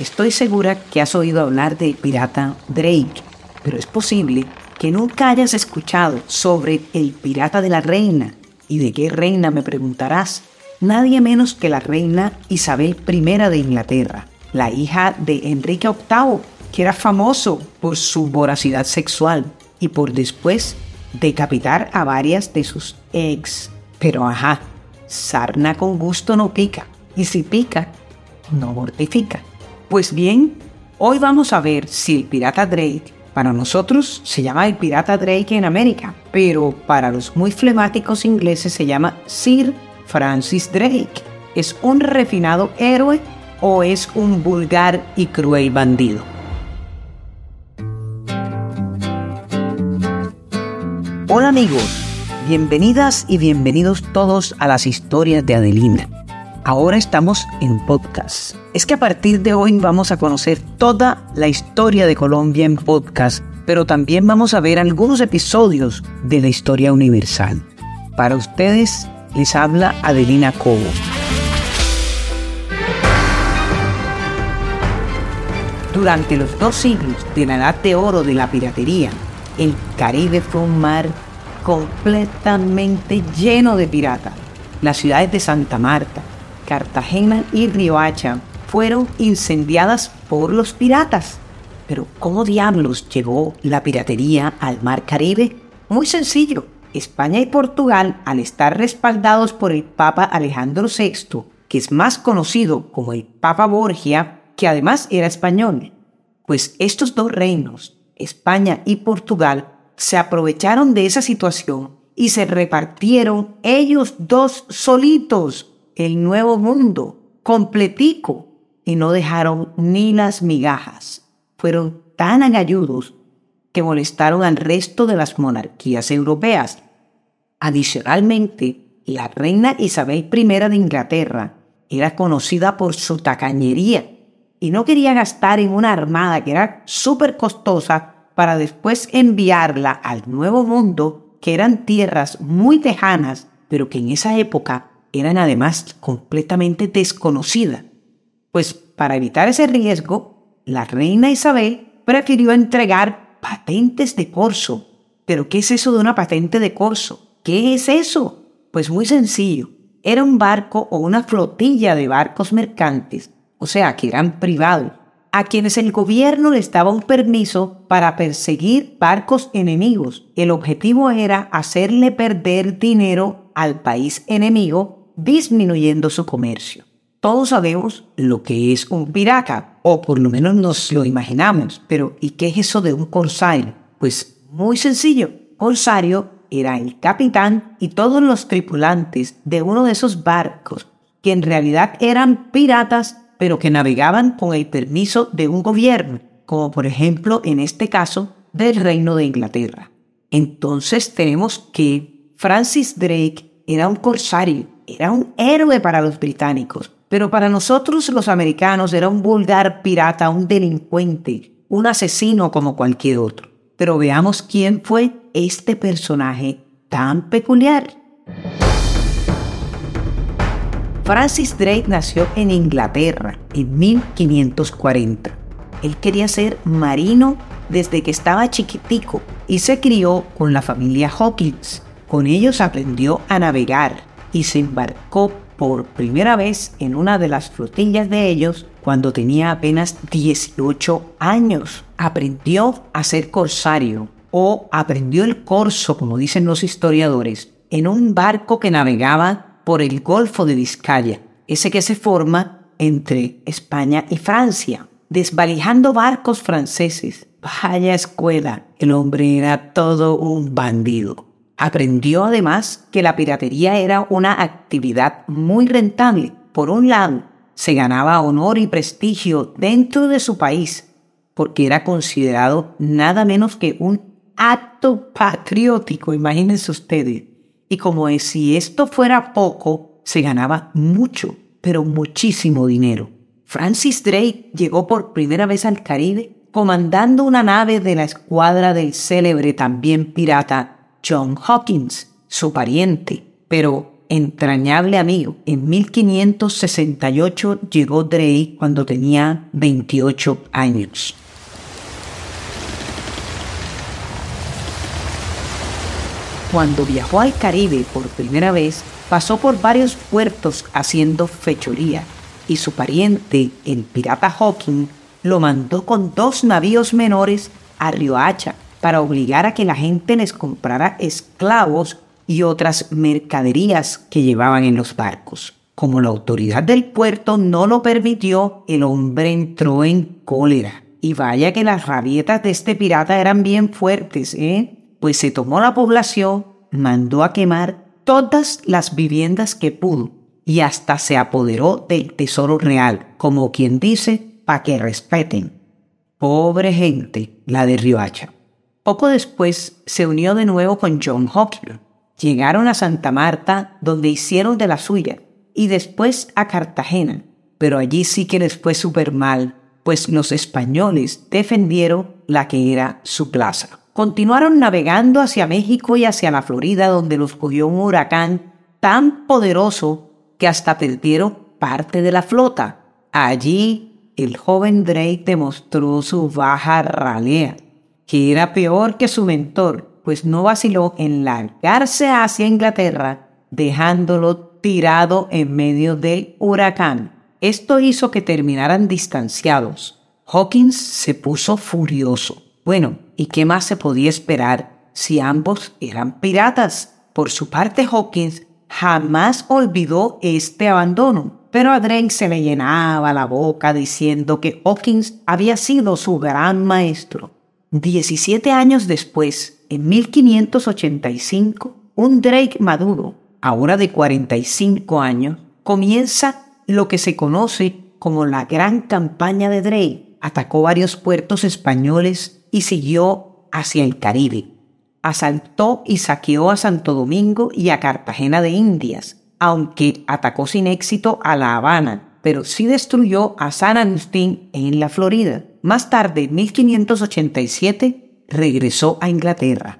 Estoy segura que has oído hablar del pirata Drake, pero es posible que nunca hayas escuchado sobre el pirata de la reina. ¿Y de qué reina me preguntarás? Nadie menos que la reina Isabel I de Inglaterra, la hija de Enrique VIII, que era famoso por su voracidad sexual y por después decapitar a varias de sus ex. Pero ajá, sarna con gusto no pica, y si pica, no mortifica. Pues bien, hoy vamos a ver si el pirata Drake para nosotros se llama el pirata Drake en América, pero para los muy flemáticos ingleses se llama Sir Francis Drake. ¿Es un refinado héroe o es un vulgar y cruel bandido? Hola amigos, bienvenidas y bienvenidos todos a las historias de Adelina. Ahora estamos en podcast. Es que a partir de hoy vamos a conocer toda la historia de Colombia en podcast, pero también vamos a ver algunos episodios de la historia universal. Para ustedes les habla Adelina Cobo. Durante los dos siglos de la edad de oro de la piratería, el Caribe fue un mar completamente lleno de piratas. Las ciudades de Santa Marta, Cartagena y Riohacha fueron incendiadas por los piratas. Pero ¿cómo diablos llegó la piratería al Mar Caribe? Muy sencillo. España y Portugal, al estar respaldados por el Papa Alejandro VI, que es más conocido como el Papa Borgia, que además era español, pues estos dos reinos, España y Portugal, se aprovecharon de esa situación y se repartieron ellos dos solitos el nuevo mundo, completico, y no dejaron ni las migajas. Fueron tan agalludos que molestaron al resto de las monarquías europeas. Adicionalmente, la reina Isabel I de Inglaterra era conocida por su tacañería y no quería gastar en una armada que era súper costosa para después enviarla al Nuevo Mundo, que eran tierras muy lejanas, pero que en esa época eran además completamente desconocidas. Pues para evitar ese riesgo, la reina Isabel prefirió entregar patentes de corso. ¿Pero qué es eso de una patente de corso? ¿Qué es eso? Pues muy sencillo. Era un barco o una flotilla de barcos mercantes, o sea, que eran privados, a quienes el gobierno les daba un permiso para perseguir barcos enemigos. El objetivo era hacerle perder dinero al país enemigo disminuyendo su comercio. Todos sabemos lo que es un pirata, o por lo menos nos lo imaginamos, pero ¿y qué es eso de un corsario? Pues muy sencillo, corsario era el capitán y todos los tripulantes de uno de esos barcos, que en realidad eran piratas, pero que navegaban con el permiso de un gobierno, como por ejemplo en este caso del Reino de Inglaterra. Entonces tenemos que Francis Drake era un corsario era un héroe para los británicos, pero para nosotros los americanos era un vulgar pirata, un delincuente, un asesino como cualquier otro. Pero veamos quién fue este personaje tan peculiar. Francis Drake nació en Inglaterra en 1540. Él quería ser marino desde que estaba chiquitico y se crió con la familia Hawkins. Con ellos aprendió a navegar y se embarcó por primera vez en una de las flotillas de ellos cuando tenía apenas 18 años. Aprendió a ser corsario o aprendió el corso, como dicen los historiadores, en un barco que navegaba por el Golfo de Vizcaya, ese que se forma entre España y Francia, desvalijando barcos franceses. Vaya escuela, el hombre era todo un bandido. Aprendió además que la piratería era una actividad muy rentable. Por un lado, se ganaba honor y prestigio dentro de su país, porque era considerado nada menos que un acto patriótico, imagínense ustedes. Y como si esto fuera poco, se ganaba mucho, pero muchísimo dinero. Francis Drake llegó por primera vez al Caribe comandando una nave de la escuadra del célebre también pirata John Hawkins, su pariente, pero entrañable amigo. En 1568 llegó Drake cuando tenía 28 años. Cuando viajó al Caribe por primera vez, pasó por varios puertos haciendo fechoría y su pariente, el pirata Hawking, lo mandó con dos navíos menores a Riohacha para obligar a que la gente les comprara esclavos y otras mercaderías que llevaban en los barcos. Como la autoridad del puerto no lo permitió, el hombre entró en cólera. Y vaya que las rabietas de este pirata eran bien fuertes, ¿eh? Pues se tomó la población, mandó a quemar todas las viviendas que pudo y hasta se apoderó del tesoro real, como quien dice, para que respeten. Pobre gente, la de Riohacha. Poco después se unió de nuevo con John Hawking. Llegaron a Santa Marta, donde hicieron de la suya, y después a Cartagena. Pero allí sí que les fue súper mal, pues los españoles defendieron la que era su plaza. Continuaron navegando hacia México y hacia la Florida, donde los cogió un huracán tan poderoso que hasta perdieron parte de la flota. Allí el joven Drake demostró su baja ralea, que era peor que su mentor, pues no vaciló en largarse hacia Inglaterra, dejándolo tirado en medio del huracán. Esto hizo que terminaran distanciados. Hawkins se puso furioso. Bueno, ¿y qué más se podía esperar si ambos eran piratas? Por su parte, Hawkins jamás olvidó este abandono, pero a Drake se le llenaba la boca diciendo que Hawkins había sido su gran maestro. Diecisiete años después, en 1585, un Drake maduro, ahora de 45 años, comienza lo que se conoce como la Gran Campaña de Drake. Atacó varios puertos españoles y siguió hacia el Caribe asaltó y saqueó a Santo Domingo y a Cartagena de Indias, aunque atacó sin éxito a La Habana, pero sí destruyó a San Agustín en la Florida. Más tarde, en 1587, regresó a Inglaterra.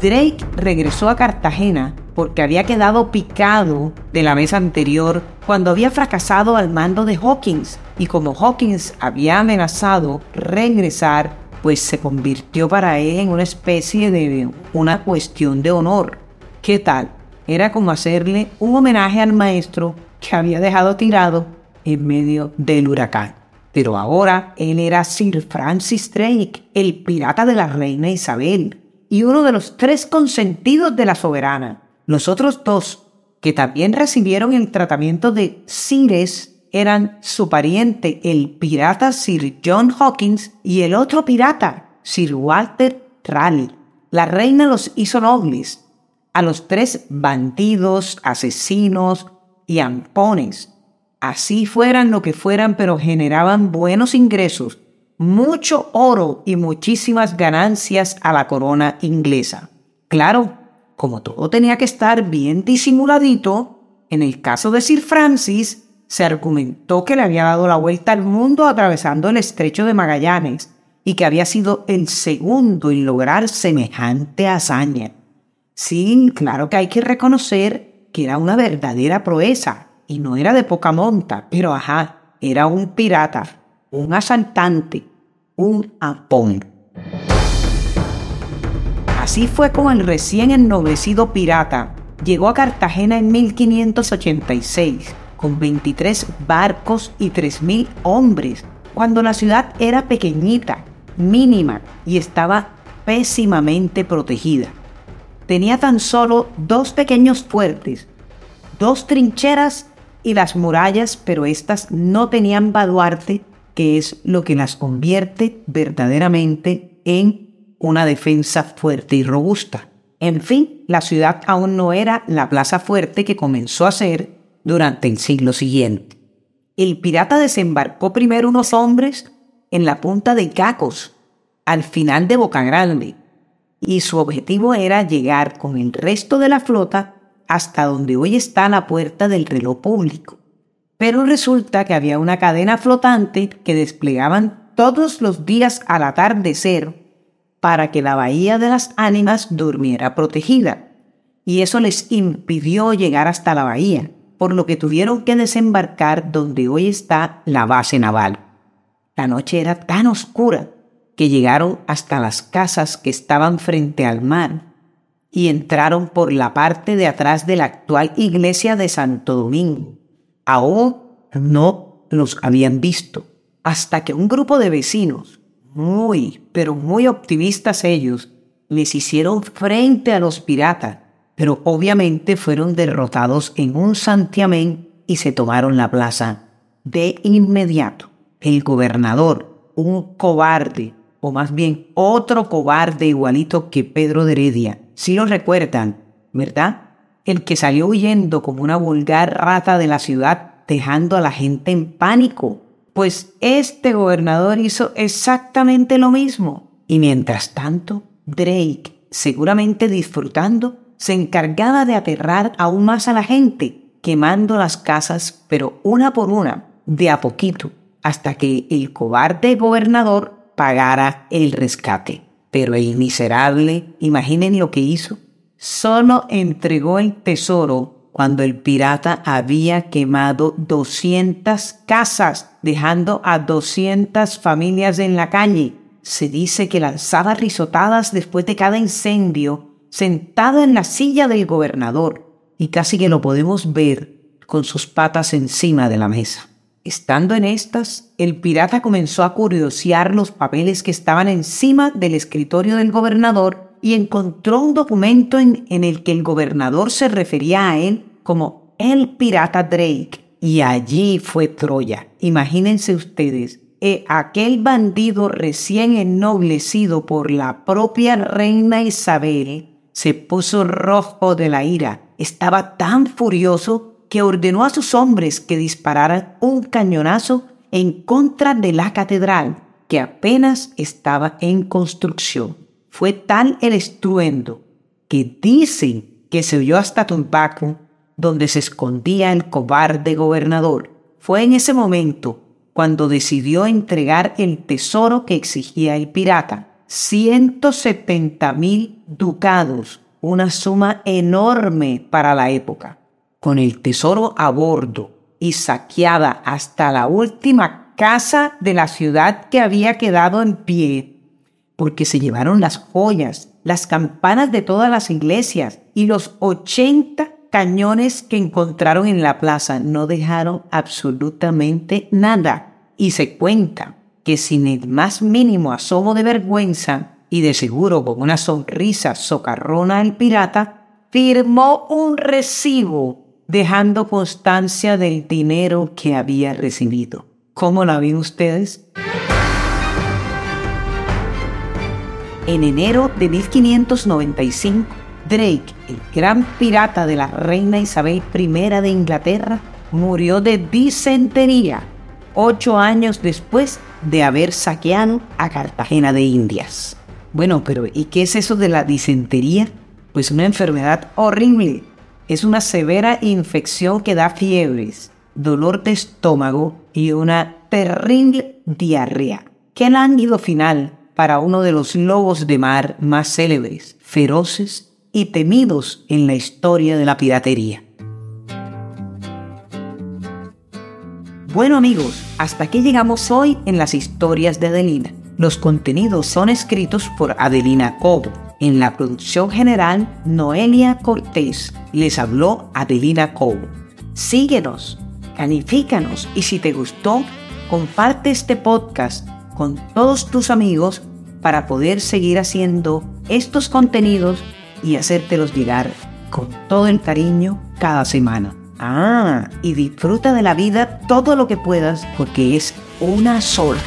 Drake regresó a Cartagena porque había quedado picado de la vez anterior cuando había fracasado al mando de Hawkins y como Hawkins había amenazado regresar pues se convirtió para él en una especie de una cuestión de honor. ¿Qué tal? Era como hacerle un homenaje al maestro que había dejado tirado en medio del huracán. Pero ahora él era Sir Francis Drake, el pirata de la reina Isabel, y uno de los tres consentidos de la soberana. Los otros dos, que también recibieron el tratamiento de Sires eran su pariente, el pirata Sir John Hawkins, y el otro pirata, Sir Walter Raleigh. La reina los hizo nobles, a los tres bandidos, asesinos y ampones. Así fueran lo que fueran, pero generaban buenos ingresos, mucho oro y muchísimas ganancias a la corona inglesa. Claro, como todo tenía que estar bien disimuladito, en el caso de Sir Francis, se argumentó que le había dado la vuelta al mundo atravesando el estrecho de Magallanes y que había sido el segundo en lograr semejante hazaña. Sí, claro que hay que reconocer que era una verdadera proeza y no era de poca monta, pero ajá, era un pirata, un asaltante, un apón. Así fue como el recién ennoblecido pirata llegó a Cartagena en 1586 con 23 barcos y 3.000 hombres, cuando la ciudad era pequeñita, mínima y estaba pésimamente protegida. Tenía tan solo dos pequeños fuertes, dos trincheras y las murallas, pero estas no tenían baluarte, que es lo que las convierte verdaderamente en una defensa fuerte y robusta. En fin, la ciudad aún no era la plaza fuerte que comenzó a ser durante el siglo siguiente. El pirata desembarcó primero unos hombres en la punta de Cacos, al final de Boca Grande, y su objetivo era llegar con el resto de la flota hasta donde hoy está la puerta del reloj público. Pero resulta que había una cadena flotante que desplegaban todos los días al atardecer para que la bahía de las ánimas durmiera protegida y eso les impidió llegar hasta la bahía, por lo que tuvieron que desembarcar donde hoy está la base naval. La noche era tan oscura que llegaron hasta las casas que estaban frente al mar y entraron por la parte de atrás de la actual iglesia de Santo Domingo. Aún no los habían visto, hasta que un grupo de vecinos, muy, pero muy optimistas ellos, les hicieron frente a los piratas, pero obviamente fueron derrotados en un santiamén y se tomaron la plaza. De inmediato, el gobernador, un cobarde, o más bien otro cobarde igualito que Pedro de Heredia, si lo recuerdan, ¿verdad? El que salió huyendo como una vulgar rata de la ciudad, dejando a la gente en pánico. Pues este gobernador hizo exactamente lo mismo. Y mientras tanto, Drake, seguramente disfrutando, se encargaba de aterrar aún más a la gente, quemando las casas, pero una por una, de a poquito, hasta que el cobarde gobernador pagara el rescate. Pero el miserable, imaginen lo que hizo, solo entregó el tesoro cuando el pirata había quemado 200 casas, dejando a 200 familias en la calle. Se dice que lanzaba risotadas después de cada incendio, sentado en la silla del gobernador, y casi que lo podemos ver con sus patas encima de la mesa. Estando en estas, el pirata comenzó a curiosear los papeles que estaban encima del escritorio del gobernador y encontró un documento en, el que el gobernador se refería a él como el pirata Drake. Y allí fue Troya. Imagínense ustedes, eh, aquel bandido recién ennoblecido por la propia reina Isabel se puso rojo de la ira. Estaba tan furioso que ordenó a sus hombres que dispararan un cañonazo en contra de la catedral que apenas estaba en construcción. Fue tal el estruendo que dicen que se oyó hasta Tumbaco, donde se escondía el cobarde gobernador. Fue en ese momento cuando decidió entregar el tesoro que exigía el pirata, 170 mil ducados, una suma enorme para la época con el tesoro a bordo y saqueada hasta la última casa de la ciudad que había quedado en pie, porque se llevaron las joyas, las campanas de todas las iglesias y los 80 cañones que encontraron en la plaza. No dejaron absolutamente nada. Y se cuenta que sin el más mínimo asomo de vergüenza y de seguro con una sonrisa socarrona el pirata, firmó un recibo dejando constancia del dinero que había recibido. ¿Cómo la ven ustedes? En enero de 1595, Drake, el gran pirata de la reina Isabel I de Inglaterra, murió de disentería ocho años después de haber saqueado a Cartagena de Indias. Bueno, pero ¿y qué es eso de la disentería? Pues una enfermedad horrible es una severa infección que da fiebres, dolor de estómago y una terrible diarrea. Qué lánguido final para uno de los lobos de mar más célebres, feroces y temidos en la historia de la piratería. Bueno amigos, hasta aquí llegamos hoy en las historias de Adelina. Los contenidos son escritos por Adelina Cobo en la producción general, Noelia Cortés. Les habló Adelina Cobo. Síguenos, canifícanos y si te gustó, comparte este podcast con todos tus amigos para poder seguir haciendo estos contenidos y hacértelos llegar con todo el cariño cada semana. Ah, y disfruta de la vida todo lo que puedas porque es una sola.